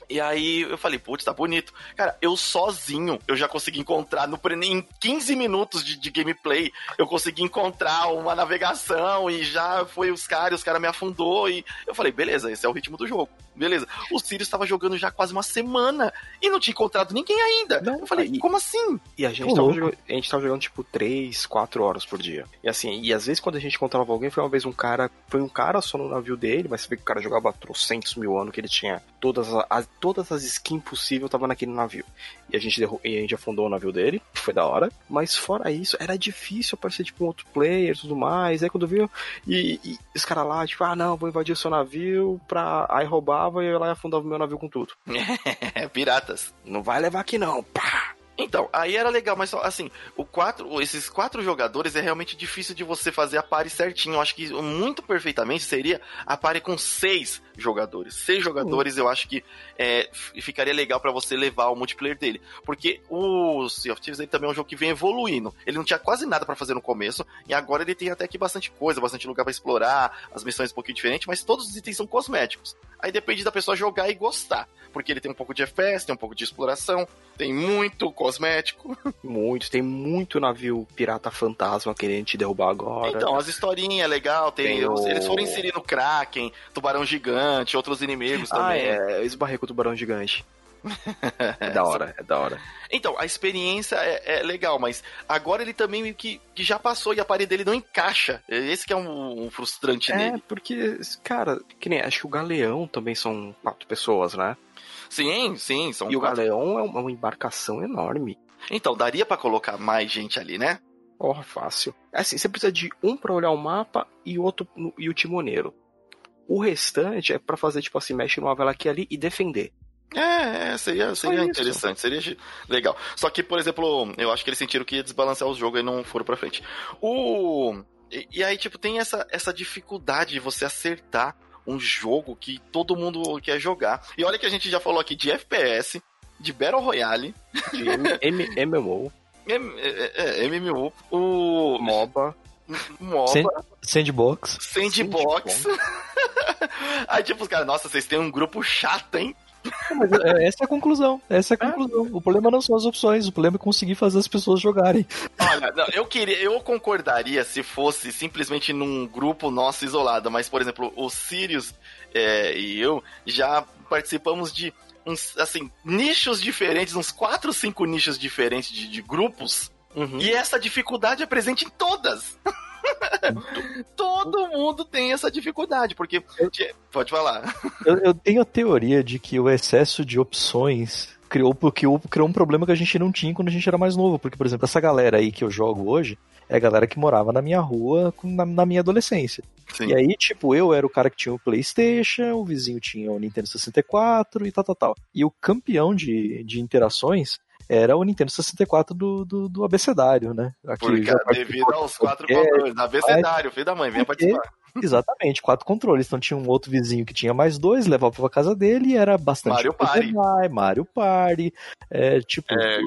e aí eu falei, putz, tá bonito. Cara, eu sozinho, eu já consegui encontrar, no, em 15 minutos de, de gameplay, eu consegui encontrar uma navegação e já foi os caras, os caras me afundou e eu falei, beleza, esse é o ritmo do jogo. Beleza. O Sirius estava jogando já quase uma semana e não tinha encontrado ninguém ainda. Não, eu falei, aí, como assim? E a gente, tava jogando, a gente tava jogando tipo 3, 4 horas por dia. E assim, e às vezes quando a gente encontrava alguém, foi uma vez um cara, foi um cara só no navio dele, mas você vê que o cara jogava trocentos mil anos, que ele tinha todas as, todas as skins possíveis tava naquele navio. E a gente, derru e a gente afundou o navio dele, que foi da hora. Mas fora isso, era difícil aparecer, tipo, um outro player e tudo mais. Aí quando viu, e, e os caras lá, tipo, ah não, vou invadir o seu navio pra. Aí roubava e eu lá afundava o meu navio com tudo. Piratas. Não vai levar aqui não. Pá! Então, aí era legal, mas assim, o quatro, esses quatro jogadores é realmente difícil de você fazer a pare certinho. Eu acho que muito perfeitamente seria a pare com seis jogadores. Seis jogadores eu acho que é, ficaria legal para você levar o multiplayer dele. Porque o Sea of Thieves ele também é um jogo que vem evoluindo. Ele não tinha quase nada para fazer no começo, e agora ele tem até aqui bastante coisa, bastante lugar para explorar, as missões um pouquinho diferentes, mas todos os itens são cosméticos. Aí depende da pessoa jogar e gostar. Porque ele tem um pouco de FPS, tem um pouco de exploração, tem muito cosmético. Muito, tem muito navio pirata fantasma querendo te derrubar agora. Então, as historinhas é legal, tem, tem o... eles foram inserindo Kraken, tubarão gigante, outros inimigos ah, também. É, eu esbarrei com o tubarão gigante. é da hora, é da hora. Então, a experiência é, é, legal, mas agora ele também meio que, que já passou e a parede dele não encaixa. Esse que é um, um frustrante é, nele. É, porque, cara, que nem, acho que o Galeão também são quatro pessoas, né? Sim, sim, são E quatro. o Galeão é uma embarcação enorme. Então, daria para colocar mais gente ali, né? Porra, fácil. É assim, você precisa de um para olhar o mapa e outro e o timoneiro. O restante é para fazer, tipo assim, mexe numa vela aqui ali e defender. É, é seria, seria interessante, seria legal. Só que, por exemplo, eu acho que eles sentiram que ia desbalancear o jogo e não foram pra frente. O. E, e aí, tipo, tem essa, essa dificuldade de você acertar um jogo que todo mundo quer jogar. E olha que a gente já falou aqui de FPS, de Battle Royale, de M MMO, M é, é, MMO, o MOBA, MOBA, Sandbox, Sandbox. Sandbox. Aí tipo os caras, nossa, vocês têm um grupo chato, hein? Mas é, essa é a conclusão. Essa é a conclusão. O problema não são as opções, o problema é conseguir fazer as pessoas jogarem. Olha, não, eu queria, eu concordaria se fosse simplesmente num grupo nosso isolado, mas, por exemplo, o Sirius é, e eu já participamos de uns, assim, nichos diferentes, uns quatro, cinco nichos diferentes de, de grupos. Uhum. E essa dificuldade é presente em todas. Todo mundo tem essa dificuldade, porque. Pode falar. Eu, eu, tenho a teoria de que o excesso de opções criou, porque, criou um problema que a gente não tinha quando a gente era mais novo. Porque, por exemplo, essa galera aí que eu jogo hoje é a galera que morava na minha rua na, na minha adolescência. Sim. E aí, tipo, eu era o cara que tinha o PlayStation, o vizinho tinha o Nintendo 64 e tal, tal, tal. E o campeão de, de interações era o Nintendo 64 do, do, do abecedário, né? Aqui Porque devido aos quatro valores, abecedário, filho da mãe, venha participar. Exatamente, quatro controles. Então tinha um outro vizinho que tinha mais dois, levava pra casa dele e era bastante. Mario Party. Vai, Mario Party, é, tipo. É,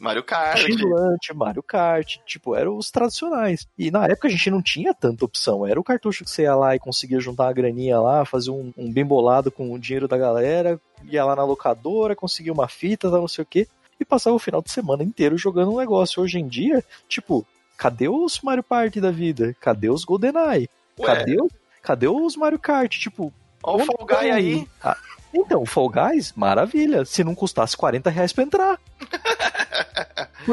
Mario Kart. Xingulante, Mario Kart, tipo, eram os tradicionais. E na época a gente não tinha tanta opção. Era o cartucho que você ia lá e conseguia juntar uma graninha lá, fazer um, um bem bolado com o dinheiro da galera, ia lá na locadora, conseguia uma fita, não sei o quê, e passava o final de semana inteiro jogando um negócio. Hoje em dia, tipo, cadê os Mario Party da vida? Cadê os GoldenEye? Ué. Cadê, cadê os Mario Kart? Tipo, Olha o Fall Guy aí. Ah, então, Fall Guys, maravilha. Se não custasse 40 reais pra entrar.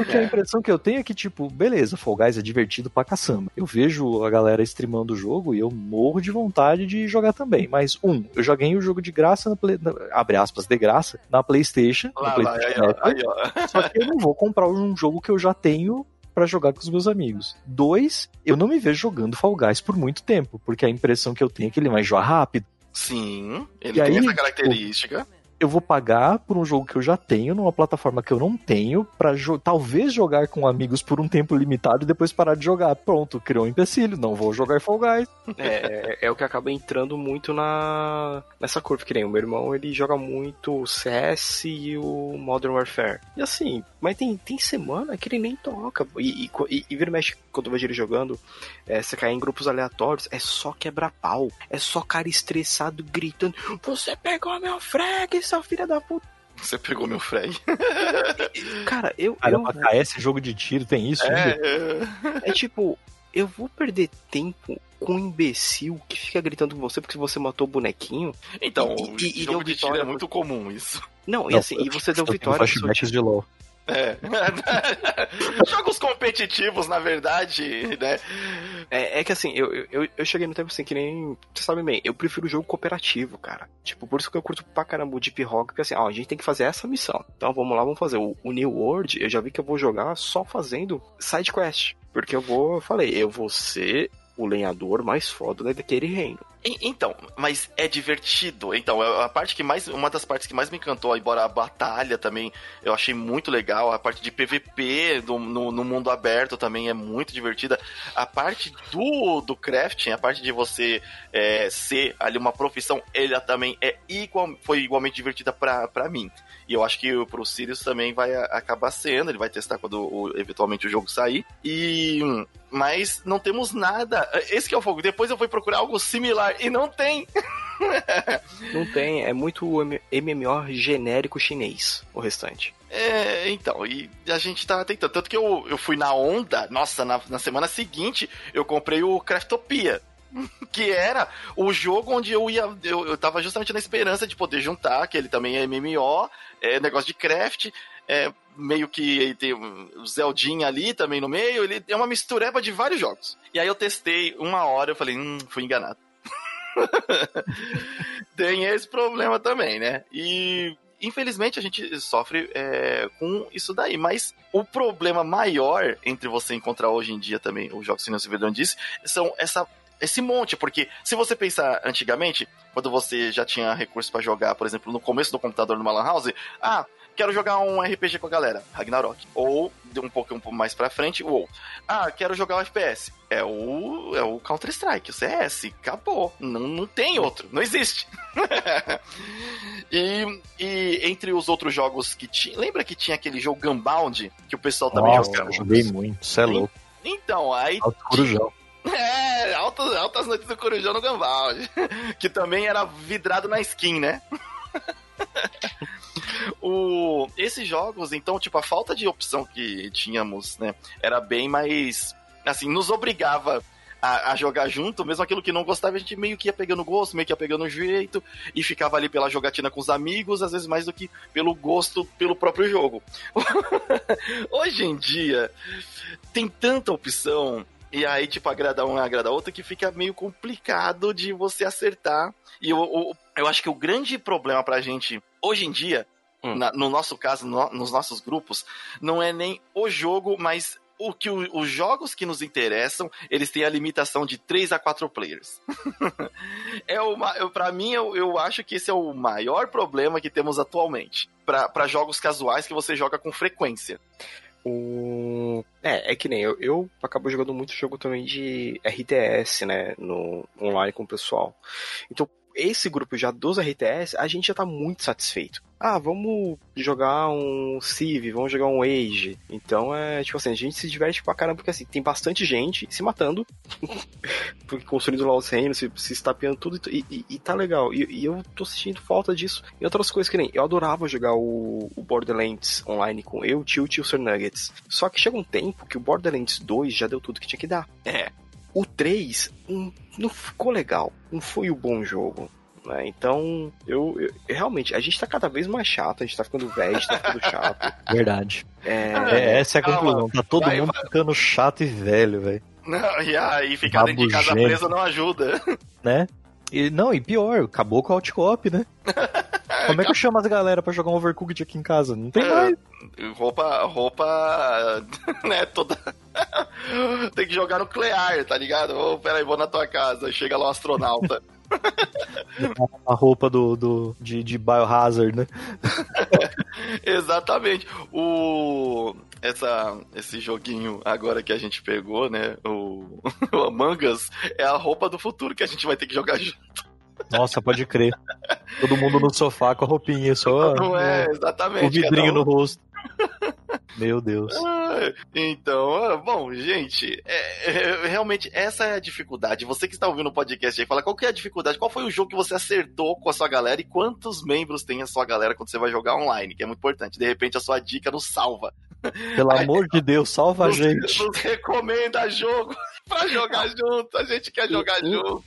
Porque a impressão que eu tenho é que, tipo, beleza, Fall Guys é divertido pra caçamba. Eu vejo a galera streamando o jogo e eu morro de vontade de jogar também. Mas, um, eu já ganhei o jogo de graça, na Play, na- abre aspas, de graça, na PlayStation. Lá, lá, PlayStation aí, ó, Network. aí, ó. Só que eu não vou comprar um jogo que eu já tenho pra jogar com os meus amigos. Dois, eu não me vejo jogando Fall Guys por muito tempo, porque a impressão que eu tenho é que ele vai enjoar rápido. Sim, ele E tem aí, essa característica. Eu vou pagar por um jogo que eu já tenho, numa plataforma que eu não tenho, pra jo- talvez jogar com amigos por um tempo limitado e depois parar de jogar. Pronto, criou um empecilho, não vou jogar Fall Guys. É, é o que acaba entrando muito na nessa curva, que nem o meu irmão, ele joga muito o CS e o Modern Warfare. E assim, mas tem, tem semana que ele nem toca. E, e, e, vira e mexe, quando eu vejo ele jogando, é, você cai em grupos aleatórios, é só quebra-pau. É só cara estressado gritando: Você pegou meu frag, seu filho da puta. Você pegou meu frag. Cara, eu. Cara, eu pra KS, jogo de tiro, tem isso É, é. É tipo, eu vou perder tempo com um imbecil que fica gritando com você porque você matou o bonequinho. Então, E- e- e jogo de tiro vitória é muito comum isso. Não, e Não, assim, e você deu vitória flashbacks de LoL. É. Jogos competitivos, na verdade, né? É, é que assim, eu, eu, eu cheguei no tempo assim que nem. Você sabe bem, eu prefiro jogo cooperativo, cara. Tipo, por isso que eu curto pra caramba o Deep Rock, porque assim, ó, a gente tem que fazer essa missão. Então vamos lá, vamos fazer. O, o New World, eu já vi que eu vou jogar só fazendo side quest. Porque eu vou, eu falei, eu vou ser o lenhador mais foda daquele reino. Então, mas é divertido. Então, é a parte que mais. Uma das partes que mais me encantou, embora a batalha também eu achei muito legal. A parte de PVP do- no, no mundo aberto também é muito divertida. A parte do, do crafting, a parte de você é, ser ali uma profissão, ela também é igual, foi igualmente divertida pra mim. E eu acho que pro Sirius também vai acabar sendo, ele vai testar quando o- eventualmente o jogo sair. E. Mas não temos nada. Esse que é o fogo. Depois eu fui procurar algo similar e não tem. Não tem, é muito MMO genérico chinês, o restante. É, então, e a gente tá tentando. Tanto que eu, eu fui na onda, nossa, na, na semana seguinte eu comprei o Craftopia. Que era o jogo onde eu ia. Eu, eu tava justamente na esperança de poder juntar, que ele também é MMO, é negócio de craft, é meio que tem o Zeldinha ali também no meio, ele é uma mistureba de vários jogos. E aí eu testei uma hora, eu falei, hum, fui enganado. tem esse problema também, né? E infelizmente a gente sofre é, com isso daí. Mas o problema maior entre você encontrar hoje em dia também, os jogos que o Silvedão disse, são essa. Esse monte, porque se você pensar antigamente, quando você já tinha recurso pra jogar, por exemplo, no começo do computador numa Lan House, ah, quero jogar um RPG com a galera, Ragnarok. Ou, um pouco, um pouco mais pra frente, WoW. Ah, quero jogar um FPS. É o, é o Counter-Strike, o CS. Acabou. Não, não tem outro. Não existe. e, e entre os outros jogos que tinha. Lembra que tinha aquele jogo Gunbound? Que o pessoal também Nossa, jogava? eu joguei muito, isso é louco. Então, aí. Alto corujão. É, altas, altas noites do Corujão no Gunbound. Que também era vidrado na skin, né? O, esses jogos, então, tipo, a falta de opção que tínhamos, né, era bem mais. Assim, nos obrigava a, a jogar junto, mesmo aquilo que não gostava, a gente meio que ia pegando gosto, meio que ia pegando jeito, e ficava ali pela jogatina com os amigos, às vezes mais do que pelo gosto pelo próprio jogo. Hoje em dia, tem tanta opção. E aí, tipo, agrada um, agrada outro, que fica meio complicado de você acertar. E eu, eu, eu acho que o grande problema pra gente, hoje em dia, Hum. na- no nosso caso, no- nos nossos grupos, não é nem o jogo, mas o que o- os jogos que nos interessam, eles têm a limitação de 3 a 4 players. é uma, pra mim, eu, eu acho que esse é o maior problema que temos atualmente. Pra pra jogos casuais que você joga com frequência. O... É, é que nem eu, eu acabo jogando muito jogo também de RTS, né? No online com o pessoal. Então, esse grupo já dos RTS, a gente já tá muito satisfeito. Ah, vamos jogar um Civ, vamos jogar um Age. Então é tipo assim, a gente se diverte pra caramba, porque assim, tem bastante gente se matando, construindo lá os reinos, se, se estapeando tudo, e, e, e tá legal. E, e, eu tô sentindo falta disso. E outras coisas que nem, eu adorava jogar o, o Borderlands online com eu, o Tilt e o Sir Nuggets. Só que chega um tempo que o Borderlands 2 já deu tudo que tinha que dar. É, o 3 um, não ficou legal, não foi o bom jogo. Né? Então, eu, eu, realmente, a gente tá cada vez mais chato, a gente tá ficando velho, a gente tá ficando chato. Verdade. É, é essa é a conclusão. Tá todo vai, mundo vai. ficando chato e velho, velho. Não, e aí ficar dentro de casa preso não ajuda. Né? E, não, e pior, acabou com o Outcop, né? Como é que eu chamo as galera pra jogar um Overcooked aqui em casa? Não tem mais. Roupa, roupa, né, toda... tem que jogar nuclear, tá ligado? Oh, peraí, vou na tua casa. Chega lá o um astronauta. A roupa do, do, de, de Biohazard, né? Exatamente. O, essa, esse joguinho agora que a gente pegou, né? O, o Among Us é a roupa do futuro que a gente vai ter que jogar junto. Nossa, pode crer. Todo mundo no sofá com a roupinha só. Não é, exatamente. O vidrinho um... no rosto. Meu Deus. então, bom, gente, é, é, realmente essa é a dificuldade. Você que está ouvindo o podcast aí, fala qual que é a dificuldade, qual foi o jogo que você acertou com a sua galera e quantos membros tem a sua galera quando você vai jogar online, que é muito importante. De repente a sua dica nos salva. Pelo aí, amor de Deus, salva nos, a gente. Nos recomenda jogo pra jogar junto, a gente quer jogar junto.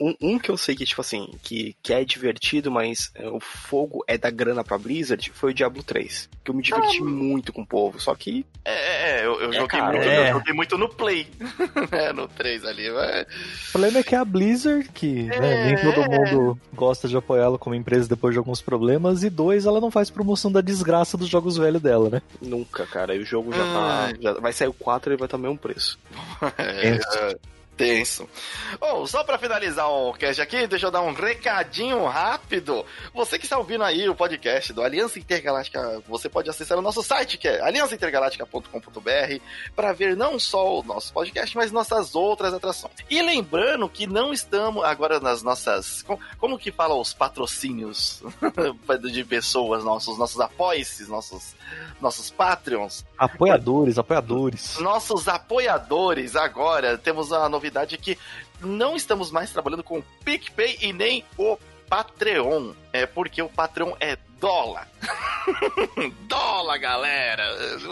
Um, um, que eu sei que, tipo assim, que, que é divertido, mas é, o fogo é da grana pra Blizzard, foi o Diablo 3. Que eu me diverti ah, muito com o povo, só que. É, é, é eu, eu é joguei, muito, é. eu joguei muito no Play. é, no 3 ali. Mas... O problema é que é a Blizzard, que né, nem todo mundo gosta de apoiá-la como empresa depois de alguns problemas, e dois, ela não faz promoção da desgraça dos jogos velhos dela, né? Nunca, cara. E o jogo já tá. Já vai sair o 4 e vai estar o mesmo preço. É, tenso. Bom, só para finalizar o cast aqui, deixa eu dar um recadinho rápido. Você que está ouvindo aí o podcast do Aliança Intergaláctica, você pode acessar o nosso site, que é aliançaintergaláctica.com.br, para ver não só o nosso podcast, mas nossas outras atrações. E lembrando que não estamos agora nas nossas. Como, que fala os patrocínios de pessoas, nossos, nossos apoices, nossos, nossos Patreons? Apoiadores, apoiadores. Nossos apoiadores, agora temos a novidade novidade é que não estamos mais trabalhando com o PicPay e nem o Patreon. É porque o Patreon é dólar. dólar, galera.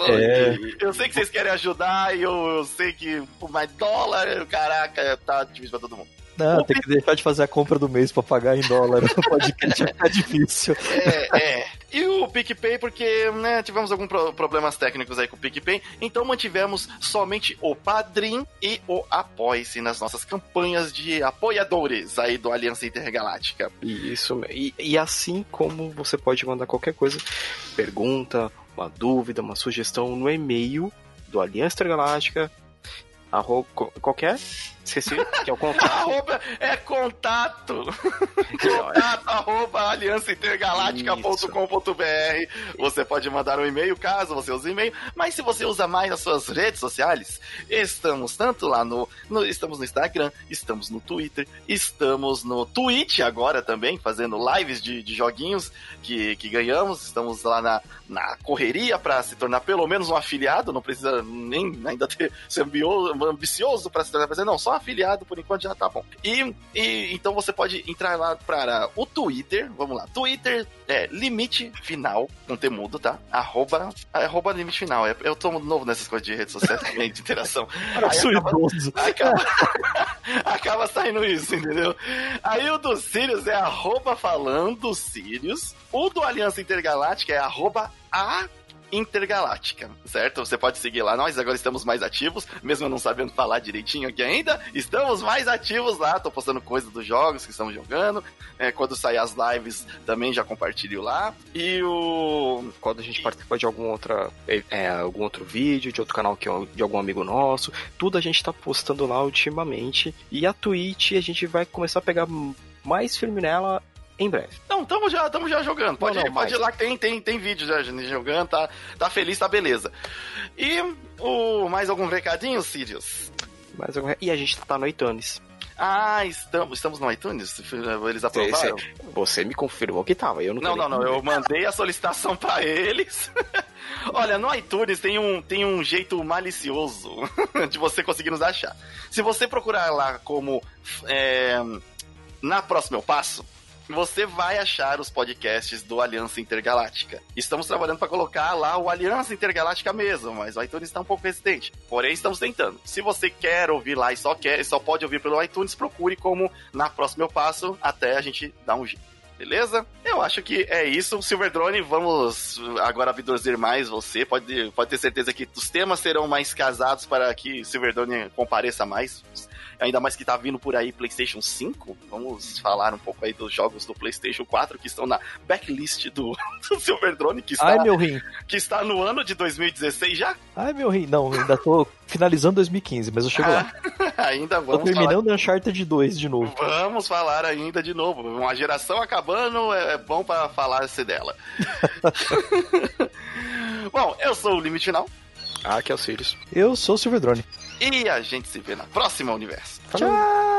É. Eu sei que vocês querem ajudar e eu, eu sei que, mas dólar, caraca, tá difícil pra todo mundo. Não, tem que deixar de fazer a compra do mês pra pagar em dólar. O vai ficar difícil. É, é. E o PicPay, porque né, tivemos alguns pro problemas técnicos aí com o PicPay, então mantivemos somente o Padrim e o Apoie-se nas nossas campanhas de apoiadores aí do Aliança Intergaláctica. Isso, e, e assim como você pode mandar qualquer coisa, pergunta, uma dúvida, uma sugestão no e-mail do Aliança Intergaláctica, arroba, qualquer Esqueci, que é o contato. arroba é contato. contato arroba aliançaintergaláctica.com.br. Você pode mandar um e-mail caso você use e-mail, mas se você usa mais as suas redes sociais, estamos tanto lá no, no estamos no Instagram, estamos no Twitter, estamos no Twitch agora também, fazendo lives de, de joguinhos que, que ganhamos. Estamos lá na, na correria para se tornar pelo menos um afiliado, não precisa nem ainda ter, ser ambicioso para se tornar, não, só afiliado, por enquanto já tá bom. E, e então você pode entrar lá para o Twitter, vamos lá, Twitter é limite final, com temudo, tá? Arroba, arroba limite final. É, eu tô novo nessas coisas de redes sociais também, de interação. Cara, Aí acaba. Acaba, acaba saindo isso, entendeu? Aí o do Sirius é arroba falando Sirius. O do Aliança Intergaláctica é arroba a Intergaláctica, certo? Você pode seguir lá. Nós agora estamos mais ativos, mesmo não sabendo falar direitinho aqui ainda. Estamos mais ativos lá. Tô postando coisas dos jogos que estamos jogando. É, quando sair as lives, também já compartilho lá. E o. Quando a gente participa de algum, outra, é, é, algum outro vídeo, de outro canal que de algum amigo nosso, tudo a gente tá postando lá ultimamente. E a Twitch a gente vai começar a pegar mais firme nela em breve. Não, estamos já, tamo já jogando. Pode, Não, não, ir, pode mais. ir lá que tem, tem, tem vídeo já gente jogando, tá, tá feliz, tá beleza. E o, mais algum recadinho, Sirius? Mas eu- E a gente tá no iTunes. Ah, estamos, estamos no iTunes? Eles aprovaram? Você, você me confirmou que tava, eu não Não, não, não. Eu mandei a solicitação pra eles. Olha, no iTunes tem um, tem um jeito malicioso de você conseguir nos achar. Se você procurar lá como é, Na Próxima Eu Passo, você vai achar os podcasts do Aliança Intergaláctica. Estamos trabalhando para colocar lá o Aliança Intergaláctica mesmo, mas o iTunes está um pouco resistente. Porém, estamos tentando. Se você quer ouvir lá e só quer, e só pode ouvir pelo iTunes, procure como Na Próxima Eu Passo até a gente dar um jeito. Beleza? Eu acho que é isso. Silver Drone, vamos agora abduzir mais você. Pode, pode ter certeza que os temas serão mais casados para que Silver Drone compareça mais. Ainda mais que tá vindo por aí PlayStation 5. Vamos falar um pouco aí dos jogos do PlayStation 4 que estão na backlist do, do Silver Drone, que está, Ai, meu rim. que está no ano de 2016 já. Ai, meu rim. Não, ainda tô finalizando 2015, mas eu chego lá. Ainda Tô vamos falar terminando Uncharted 2 de novo. Vamos falar ainda de novo. Uma geração acabando é bom pra falar-se dela. bom, eu sou o Limite Final Ah, que é o Sirius. Eu sou o Silver Drone. E a gente se vê na próxima universo. Tchau!